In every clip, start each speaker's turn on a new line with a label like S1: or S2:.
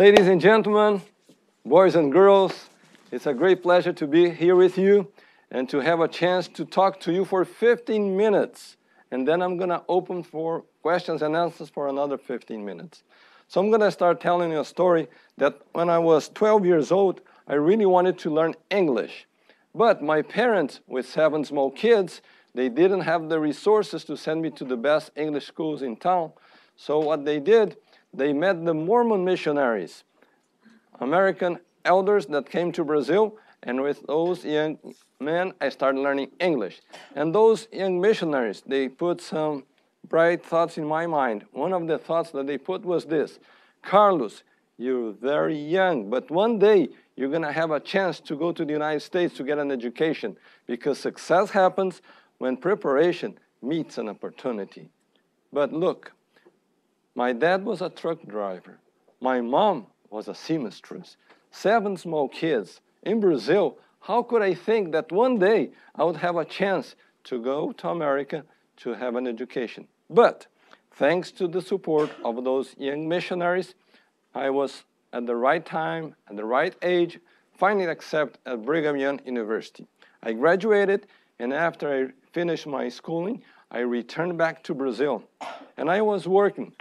S1: Ladies and gentlemen, boys and girls, it's a great pleasure to be here with you and to have a chance to talk to you for 15 minutes. And then I'm going to open for questions and answers for another 15 minutes. So I'm going to start telling you a story that when I was 12 years old, I really wanted to learn English. But my parents, with seven small kids, they didn't have the resources to send me to the best English schools in town. So what they did, they met the Mormon missionaries, American elders that came to Brazil, and with those young men, I started learning English. And those young missionaries, they put some bright thoughts in my mind. One of the thoughts that they put was this Carlos, you're very young, but one day you're going to have a chance to go to the United States to get an education because success happens when preparation meets an opportunity. But look, my dad was a truck driver. My mom was a seamstress. Seven small kids. In Brazil, how could I think that one day I would have a chance to go to America to have an education? But thanks to the support of those young missionaries, I was at the right time, at the right age, finally accepted at Brigham Young University. I graduated, and after I finished my schooling, I returned back to Brazil. And I was working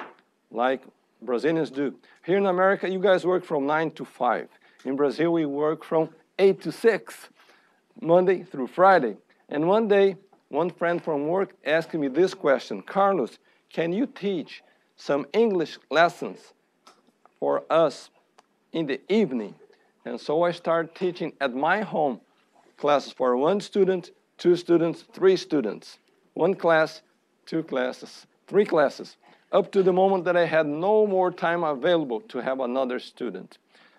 S1: like Brazilians do. Here in America, you guys work from 9 to 5. In Brazil, we work from 8 to 6, Monday through Friday. And one day, one friend from work asked me this question Carlos, can you teach some English lessons for us in the evening? And so I started teaching at my home classes for one student, two students, three students. One class, two classes, three classes up to the moment that I had no more time available to have another student.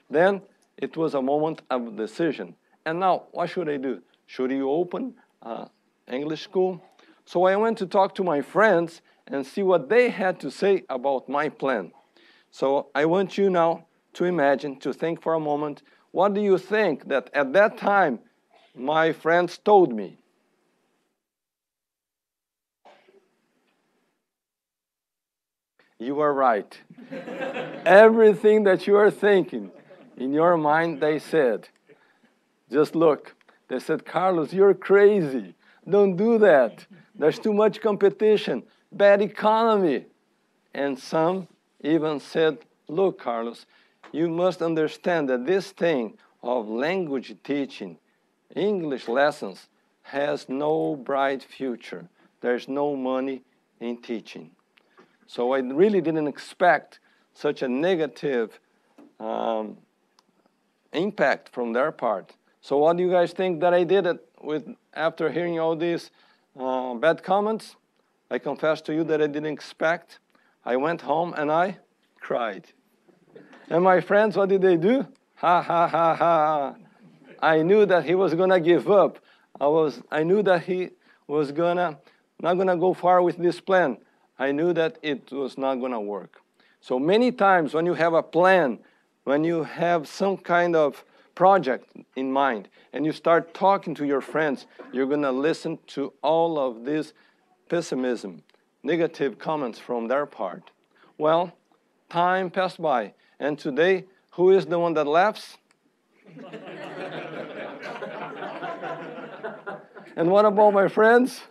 S1: Then it was a moment of decision. And now, what should I do? Should you open uh, English school? So I went to talk to my friends and see what they had to say about my plan. So I want you now to imagine, to think for a moment, what do you think that at that time my friends told me? You are right. Everything that you are thinking in your mind, they said. Just look. They said, Carlos, you're crazy. Don't do that. There's too much competition, bad economy. And some even said, Look, Carlos, you must understand that this thing of language teaching, English lessons, has no bright future. There's no money in teaching. So I really didn't expect such a negative um, impact from their part. So what do you guys think that I did it with after hearing all these uh, bad comments? I confess to you that I didn't expect. I went home and I cried. And my friends, what did they do? Ha ha ha ha. I knew that he was gonna give up. I was I knew that he was gonna not gonna go far with this plan. I knew that it was not going to work. So many times when you have a plan, when you have some kind of project in mind, and you start talking to your friends, you're going to listen to all of this pessimism, negative comments from their part. Well, time passed by, and today, who is the one that laughs? and what about my friends?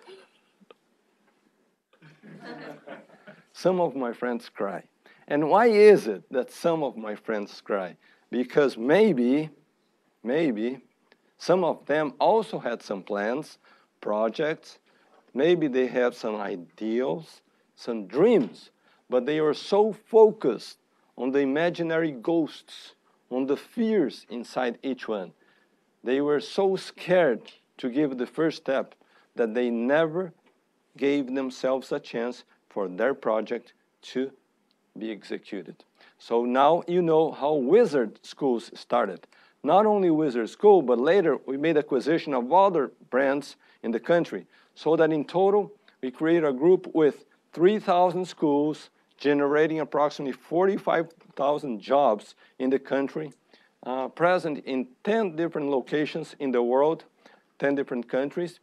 S1: Some of my friends cry. And why is it that some of my friends cry? Because maybe, maybe, some of them also had some plans, projects, maybe they have some ideals, some dreams, but they are so focused on the imaginary ghosts, on the fears inside each one. They were so scared to give the first step that they never gave themselves a chance for their project to be executed. So now you know how Wizard Schools started. Not only Wizard School, but later we made acquisition of other brands in the country, so that in total we created a group with 3,000 schools, generating approximately 45,000 jobs in the country, uh, present in 10 different locations in the world, 10 different countries,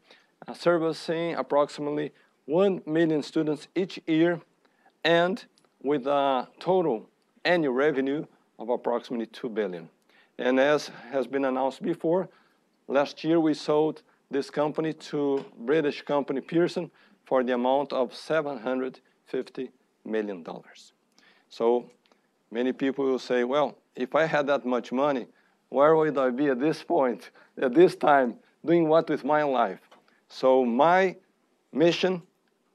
S1: uh, servicing approximately 1 million students each year and with a total annual revenue of approximately 2 billion. And as has been announced before, last year we sold this company to British company Pearson for the amount of 750 million dollars. So many people will say, well, if I had that much money, where would I be at this point, at this time, doing what with my life? So my mission,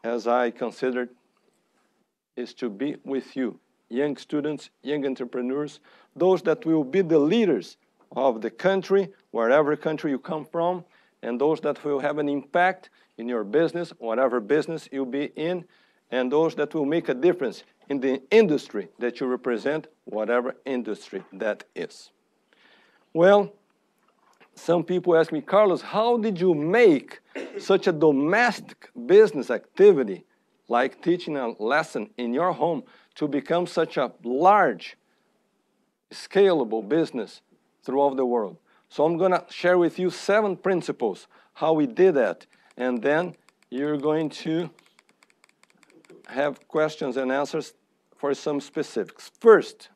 S1: as I considered, is to be with you, young students, young entrepreneurs, those that will be the leaders of the country, wherever country you come from, and those that will have an impact in your business, whatever business you'll be in, and those that will make a difference in the industry that you represent, whatever industry that is. Well, some people ask me, Carlos, how did you make such a domestic business activity like teaching a lesson in your home to become such a large, scalable business throughout the world? So I'm going to share with you seven principles how we did that. And then you're going to have questions and answers for some specifics. First,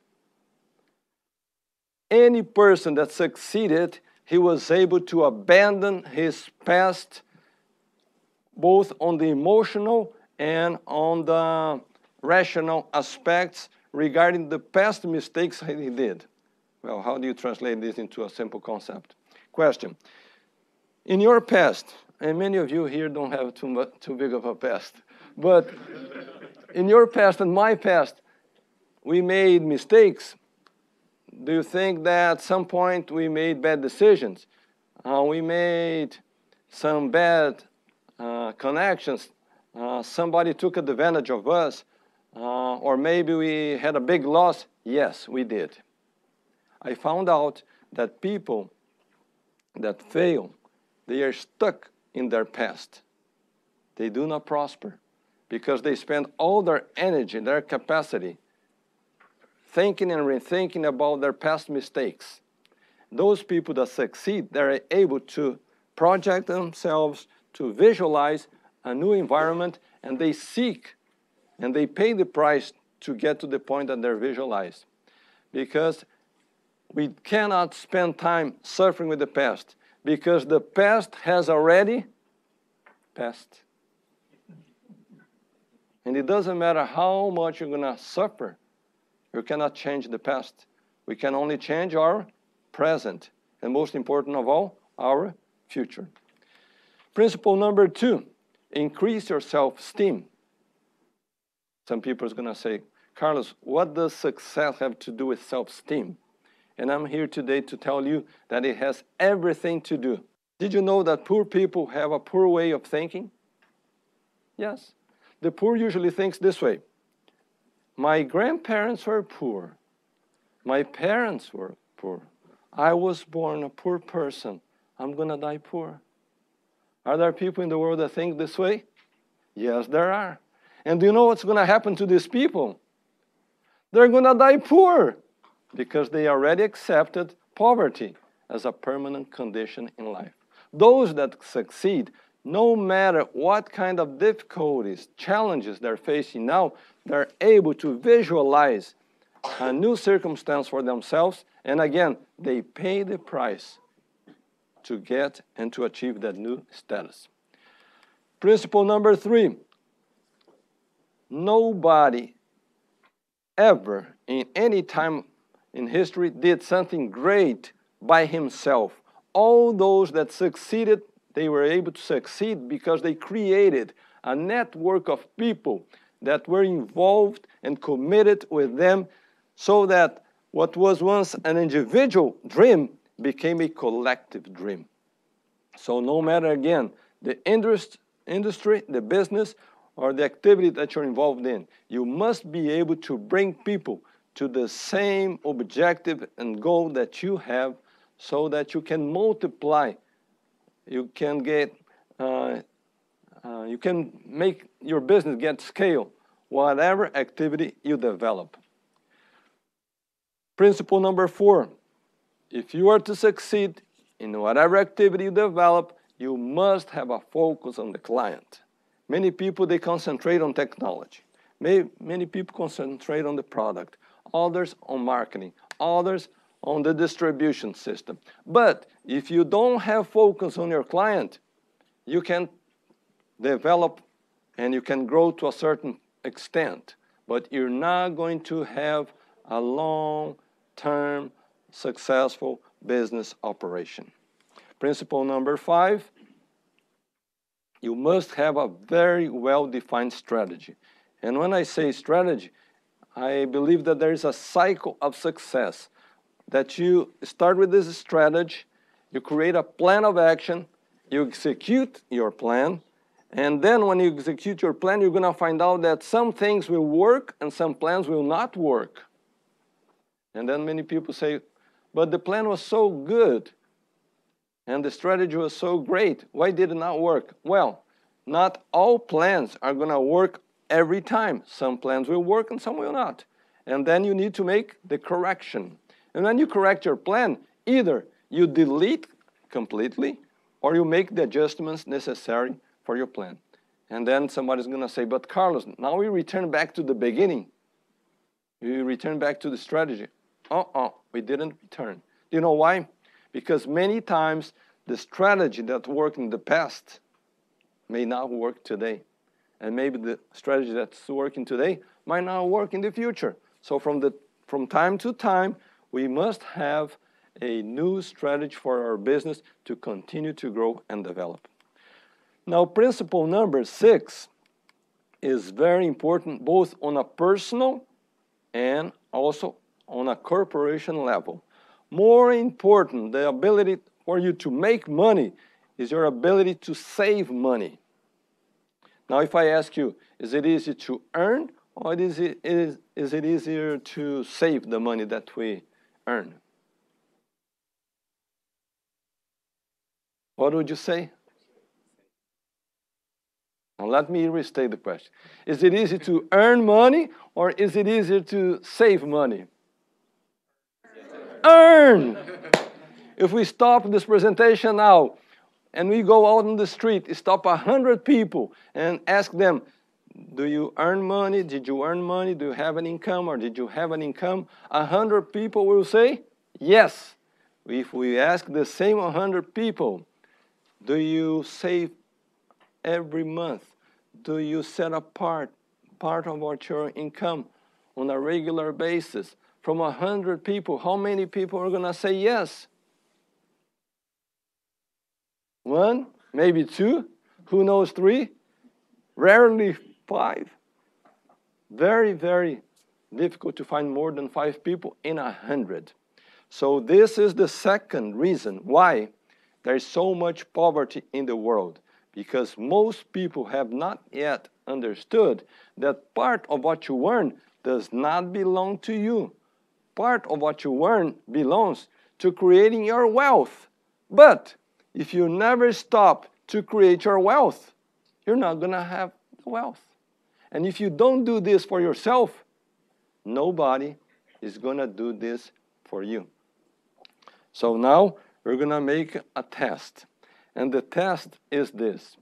S1: any person that succeeded, he was able to abandon his past, both on the emotional and on the rational aspects regarding the past mistakes he did. Well, how do you translate this into a simple concept? Question. In your past, and many of you here don't have too, much, too big of a past, but in your past and my past, we made mistakes. Do you think that at some point we made bad decisions? Uh, we made some bad uh, connections. Uh, somebody took advantage of us. Uh, or maybe we had a big loss. Yes, we did. I found out that people that fail, they are stuck in their past. They do not prosper because they spend all their energy, their capacity, thinking and rethinking about their past mistakes. Those people that succeed, they're able to project themselves, to visualize a new environment, and they seek and they pay the price to get to the point that they're visualized. Because we cannot spend time suffering with the past because the past has already passed. And it doesn't matter how much you're going to suffer, you cannot change the past. We can only change our present, and most important of all, our future. Principle number two increase your self esteem. Some people are going to say, Carlos, what does success have to do with self esteem? And I'm here today to tell you that it has everything to do. Did you know that poor people have a poor way of thinking? Yes. The poor usually thinks this way. My grandparents were poor. My parents were poor. I was born a poor person. I'm going to die poor. Are there people in the world that think this way? Yes, there are. And do you know what's going to happen to these people? They're going to die poor because they already accepted poverty as a permanent condition in life. Those that succeed, no matter what kind of difficulties, challenges they're facing now, they're able to visualize a new circumstance for themselves. And again, they pay the price to get and to achieve that new status. Principle number three nobody ever in any time in history did something great by himself. All those that succeeded, they were able to succeed because they created a network of people that were involved and committed with them so that what was once an individual dream became a collective dream. So no matter again the interest, industry, the business, or the activity that you're involved in, you must be able to bring people to the same objective and goal that you have so that you can multiply you can get uh, uh, you can make your business get scale whatever activity you develop. Principle number four if you are to succeed in whatever activity you develop you must have a focus on the client. Many people they concentrate on technology. Many, many people concentrate on the product others on marketing, others on the distribution system. But if you don't have focus on your client, you can develop and you can grow to a certain extent, but you're not going to have a long-term successful business operation. Principle number five, you must have a very well-defined strategy. And when I say strategy, I believe that there is a cycle of success that you start with this strategy, you create a plan of action, you execute your plan, and then when you execute your plan, you're going to find out that some things will work and some plans will not work. And then many people say, but the plan was so good and the strategy was so great. Why did it not work? Well, not all plans are going to work every time. Some plans will work and some will not. And then you need to make the correction. And when you correct your plan, either you delete completely or you make the adjustments necessary for your plan. And then somebody's going to say, but Carlos, now we return back to the beginning. We return back to the strategy. Uh-uh, we didn't return. Do you know why? Because many times the strategy that worked in the past may not work today. And maybe the strategy that's working today might not work in the future. So from, the, from time to time, we must have a new strategy for our business to continue to grow and develop. Now, principle number six is very important both on a personal and also on a corporation level. More important, the ability for you to make money is your ability to save money. Now, if I ask you, is it easy to earn or is it, is, is it easier to save the money that we earn. What would you say? Now let me restate the question. Is it easy to earn money or is it easier to save money? Earn! If we stop this presentation now and we go out on the street, stop a hundred people and ask them, do you earn money? Did you earn money? Do you have an income or did you have an income? A hundred people will say yes. If we ask the same 100 people, do you save every month? Do you set apart part of what your income on a regular basis? From 100 people, how many people are going to say yes? One, maybe two, who knows three? Rarely five. Very, very difficult to find more than five people in a hundred. So this is the second reason why there is so much poverty in the world. Because most people have not yet understood that part of what you earn does not belong to you. Part of what you earn belongs to creating your wealth. But if you never stop to create your wealth, you're not going to have the wealth. And if you don't do this for yourself, nobody is going to do this for you. So now we're going to make a test. And the test is this.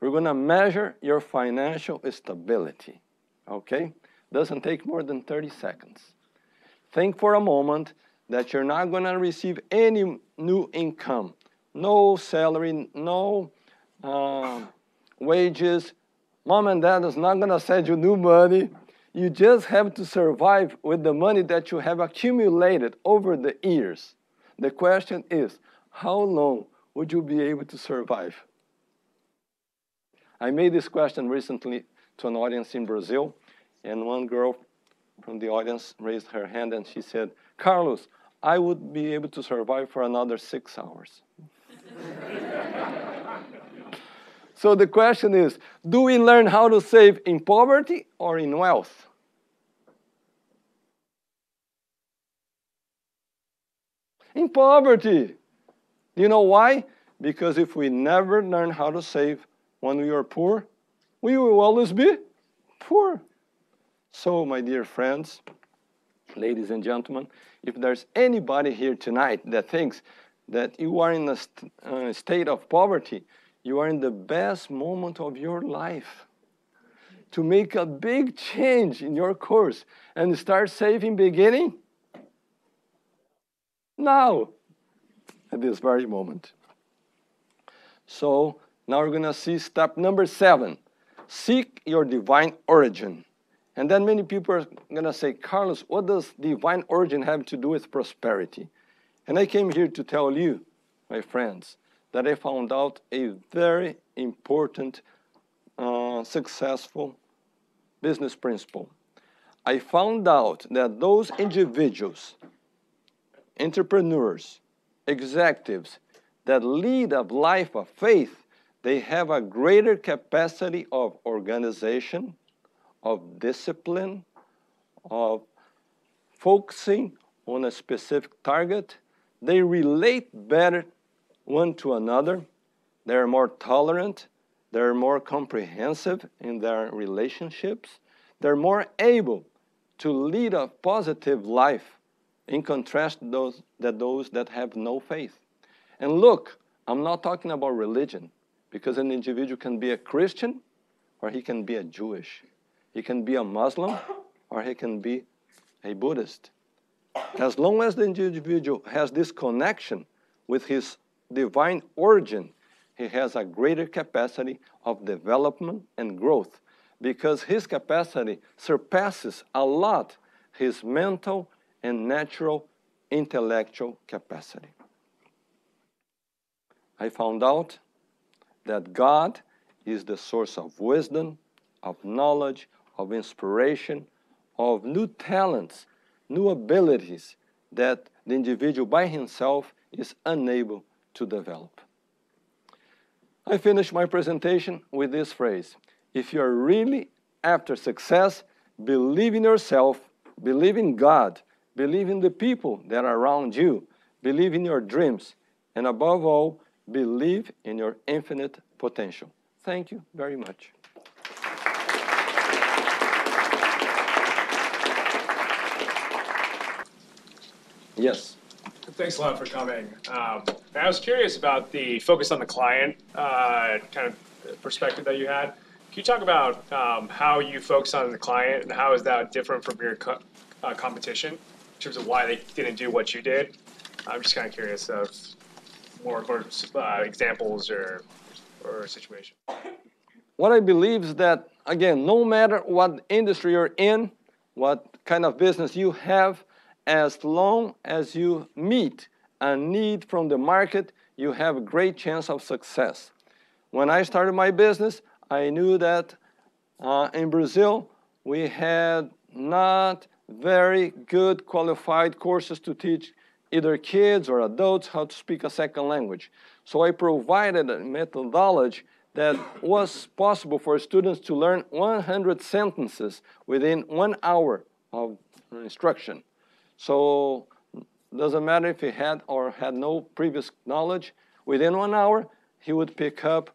S1: We're going to measure your financial stability. Okay? Doesn't take more than 30 seconds. Think for a moment that you're not going to receive any new income. No salary, no uh, wages, Mom and dad is not going to send you new money. You just have to survive with the money that you have accumulated over the years. The question is, how long would you be able to survive? I made this question recently to an audience in Brazil, and one girl from the audience raised her hand and she said, Carlos, I would be able to survive for another six hours. So the question is, do we learn how to save in poverty or in wealth? In poverty. Do you know why? Because if we never learn how to save when we are poor, we will always be poor. So, my dear friends, ladies and gentlemen, if there's anybody here tonight that thinks that you are in a st uh, state of poverty, you are in the best moment of your life to make a big change in your course and start saving beginning now, at this very moment. So now we're going to see step number seven seek your divine origin. And then many people are going to say, Carlos, what does divine origin have to do with prosperity? And I came here to tell you, my friends, that I found out a very important, uh, successful business principle. I found out that those individuals, entrepreneurs, executives that lead a life of faith, they have a greater capacity of organization, of discipline, of focusing on a specific target. They relate better one to another. They're more tolerant. They're more comprehensive in their relationships. They're more able to lead a positive life in contrast to those that, those that have no faith. And look, I'm not talking about religion because an individual can be a Christian or he can be a Jewish. He can be a Muslim or he can be a Buddhist. As long as the individual has this connection with his divine origin, he has a greater capacity of development and growth because his capacity surpasses a lot his mental and natural intellectual capacity. I found out that God is the source of wisdom, of knowledge, of inspiration, of new talents, new abilities that the individual by himself is unable to develop. I finish my presentation with this phrase If you are really after success, believe in yourself, believe in God, believe in the people that are around you, believe in your dreams, and above all, believe in your infinite potential. Thank you very much. Yes.
S2: Thanks a lot for coming. Um, I was curious about the focus on the client uh, kind of perspective that you had. Can you talk about um, how you focus on the client and how is that different from your co- uh, competition in terms of why they didn't do what you did? I'm just kind of curious of more, more uh, examples or or situation.
S1: What I believe is that again, no matter what industry you're in, what kind of business you have, as long as you meet a need from the market, you have a great chance of success. When I started my business, I knew that uh, in Brazil, we had not very good qualified courses to teach either kids or adults how to speak a second language. So I provided a methodology that was possible for students to learn 100 sentences within one hour of instruction. So doesn't matter if he had or had no previous knowledge, within one hour, he would pick up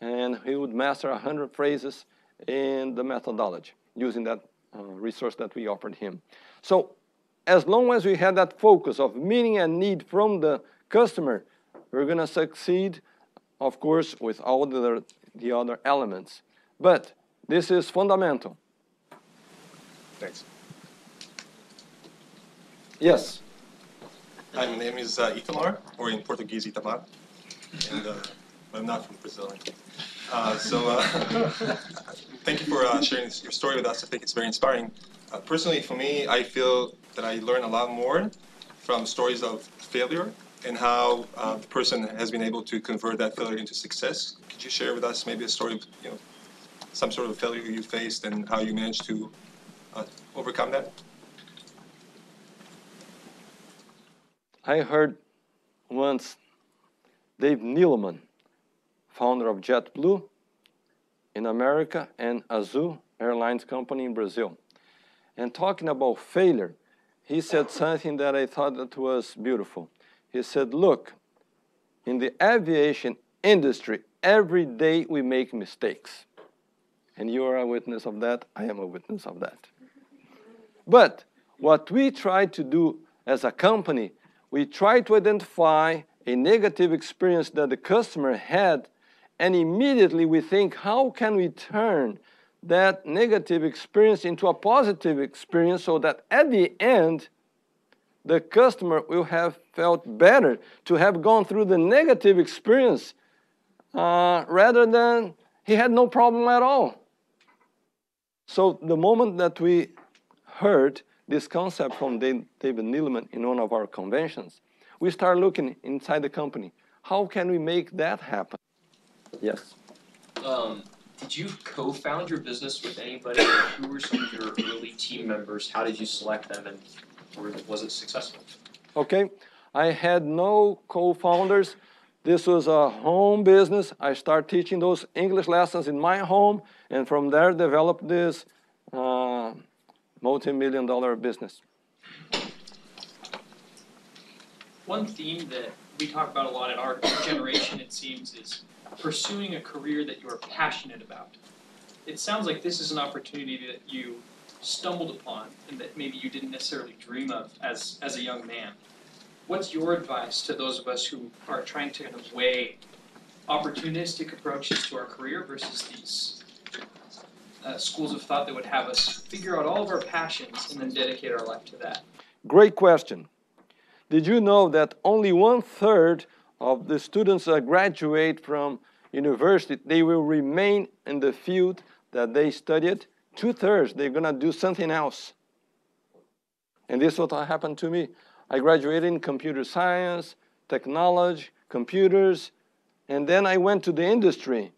S1: and he would master 100 phrases in the methodology using that uh, resource that we offered him. So as long as we had that focus of meeting a need from the customer, we're going to succeed, of course, with all the, the other elements. But this is fundamental.
S2: Thanks.
S1: Yes.
S3: Hi, my name is uh, Itamar, or in Portuguese, Itamar, and uh, I'm not from Brazil. Uh, so, uh, thank you for uh, sharing your story with us. I think it's very inspiring. Uh, personally, for me, I feel that I learn a lot more from stories of failure and how uh, the person has been able to convert that failure into success. Could you share with us maybe a story of you know some sort of failure you faced and how you managed to overcome that?
S1: I heard once Dave Neeleman, founder of JetBlue in America and Azul Airlines Company in Brazil. And talking about failure, he said something that I thought that was beautiful. He said, look, in the aviation industry, every day we make mistakes. And you are a witness of that. I am a witness of that. But what we try to do as a company we try to identify a negative experience that the customer had, and immediately we think, how can we turn that negative experience into a positive experience so that at the end, the customer will have felt better to have gone through the negative experience uh, rather than he had no problem at all. So the moment that we heard this concept from David Neeleman in one of our conventions, we start looking inside the company. How can we make that happen? Yes.
S4: Um, did you co-found your business with anybody? Who were some of your early team members? How did you select them, and or was it successful?
S1: Okay, I had no co-founders. This was a home business. I started teaching those English lessons in my home, and from there developed this uh, multi-million dollar business.
S5: One theme that we talk about a lot in our generation, it seems, is pursuing a career that you are passionate about. It sounds like this is an opportunity that you stumbled upon and that maybe you didn't necessarily dream of as, as a young man. What's your advice to those of us who are trying to kind of weigh opportunistic approaches to our career versus these uh, schools of thought that would have us figure out all of our passions and then dedicate our life to that?
S1: Great question. Did you know that only one third of the students that graduate from university, they will remain in the field that they studied? Two thirds, they're gonna do something else. And this is what happened to me. I graduated in computer science, technology, computers, and then I went to the industry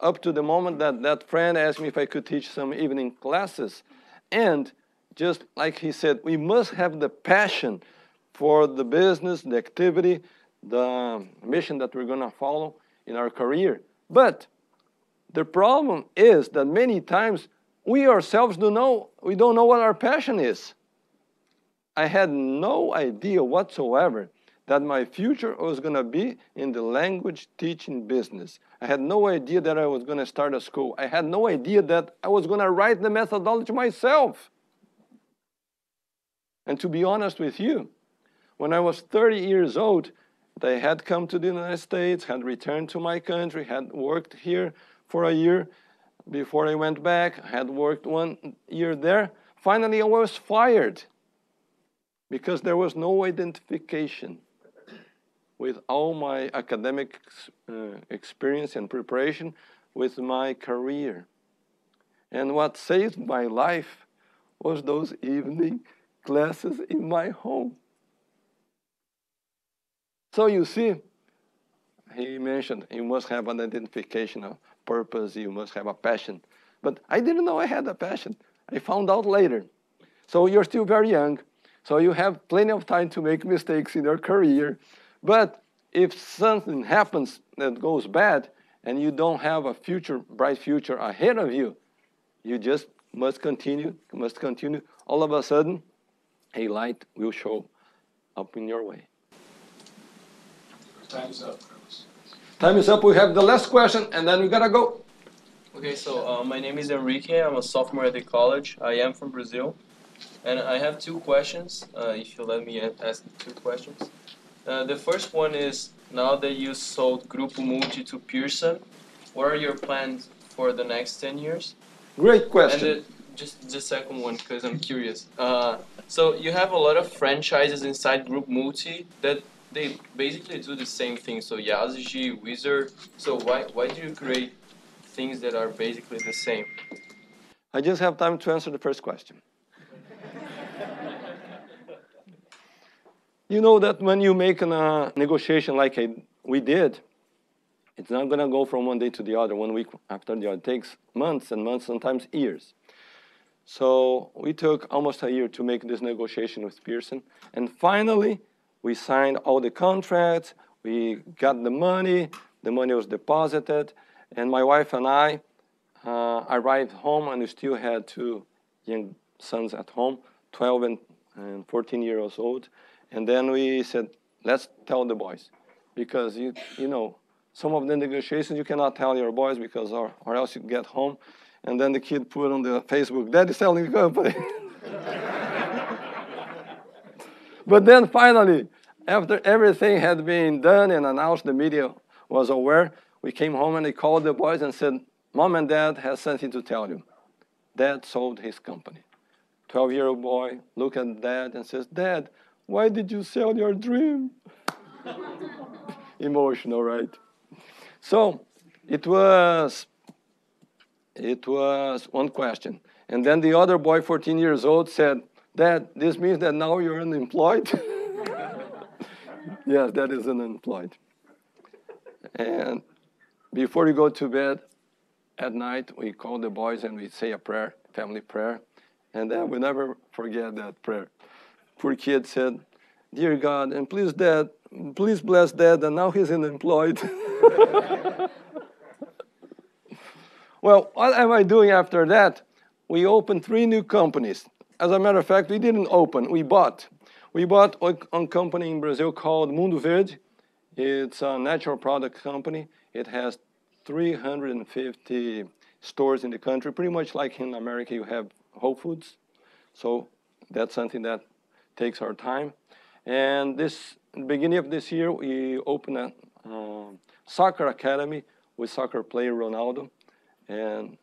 S1: up to the moment that that friend asked me if I could teach some evening classes. And just like he said, we must have the passion for the business, the activity, the mission that we're going to follow in our career. But the problem is that many times we ourselves don't know we don't know what our passion is. I had no idea whatsoever that my future was going to be in the language teaching business. I had no idea that I was going to start a school. I had no idea that I was going to write the methodology myself. And to be honest with you, when I was 30 years old, they had come to the United States, had returned to my country, had worked here for a year before I went back, had worked one year there. Finally, I was fired because there was no identification with all my academic uh, experience and preparation with my career. And what saved my life was those evening classes in my home. So you see, he mentioned you must have an identification of purpose, you must have a passion. But I didn't know I had a passion. I found out later. So you're still very young, so you have plenty of time to make mistakes in your career. But if something happens that goes bad and you don't have a future, bright future ahead of you, you just must continue, must continue. All of a sudden, a light will show up in your way.
S2: Time is up,
S1: Time is up. We have the last question, and then we gotta go.
S6: Okay, so uh, my name is Enrique. I'm a sophomore at the college. I am from Brazil, and I have two questions. Uh, if you let me ask two questions. Uh, the first one is now that you sold Grupo Multi to Pearson, what are your plans for the next ten years?
S1: Great question.
S6: And the, just the second one, because I'm curious. Uh, so you have a lot of franchises inside Group Multi that they basically do the same thing. So Yazigi, Wizard. So why why do you create things that are basically the same?
S1: I just have time to answer the first question. You know that when you make a uh, negotiation like a, we did, it's not going to go from one day to the other, one week after the other. It takes months and months, sometimes years. So we took almost a year to make this negotiation with Pearson. And finally, we signed all the contracts, we got the money, the money was deposited, and my wife and I uh, arrived home and we still had two young sons at home, 12 and, and 14 years old. And then we said, let's tell the boys. Because, you, you know, some of the negotiations you cannot tell your boys because or, or else you get home. And then the kid put on the Facebook, Daddy's selling the company. but then finally, after everything had been done and announced, the media was aware, we came home and they called the boys and said, Mom and Dad has something to tell you. Dad sold his company. 12 year old boy look at dad and says, Dad, why did you sell your dream? Emotional, right? So it was it was one question. And then the other boy, 14 years old, said, Dad, this means that now you're unemployed? yes, that is unemployed. And before you go to bed at night, we call the boys and we say a prayer, family prayer. And then we never forget that prayer. Poor kid said, Dear God, and please, Dad, please bless Dad, and now he's unemployed. well, what am I doing after that? We opened three new companies. As a matter of fact, we didn't open, we bought. We bought a company in Brazil called Mundo Verde. It's a natural product company. It has 350 stores in the country, pretty much like in America, you have Whole Foods. So that's something that takes our time. And this beginning of this year, we opened a uh, soccer academy with soccer player Ronaldo, and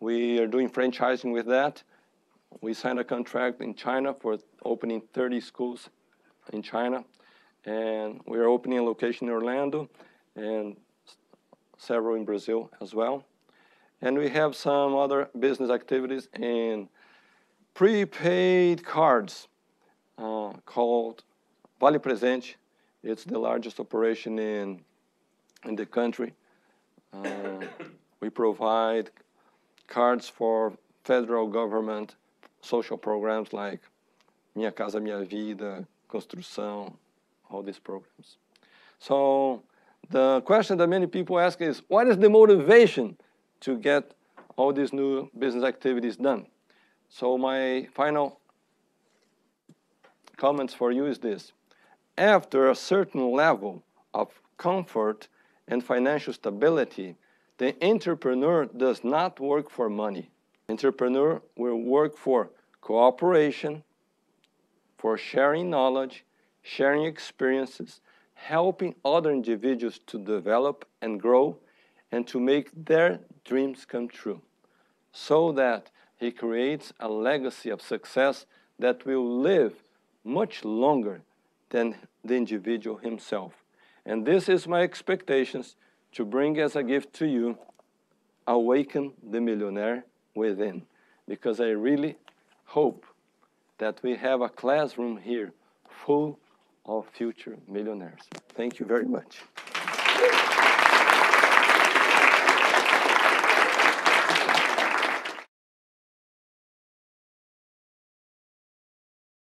S1: we are doing franchising with that. We signed a contract in China for opening 30 schools in China, and we are opening a location in Orlando and several in Brazil as well. And we have some other business activities in prepaid cards uh, called Vale Presente. It's the largest operation in, in the country. Uh, we provide cards for federal government social programs like Minha Casa Minha Vida, Construção, all these programs. So the question that many people ask is, what is the motivation to get all these new business activities done? So my final comments for you is this. After a certain level of comfort and financial stability, the entrepreneur does not work for money. Entrepreneur will work for cooperation, for sharing knowledge, sharing experiences, helping other individuals to develop and grow and to make their dreams come true so that he creates a legacy of success that will live much longer than the individual himself. And this is my expectations to bring as a gift to you awaken the millionaire within because I really hope that we have a classroom here full of future millionaires. Thank you very much.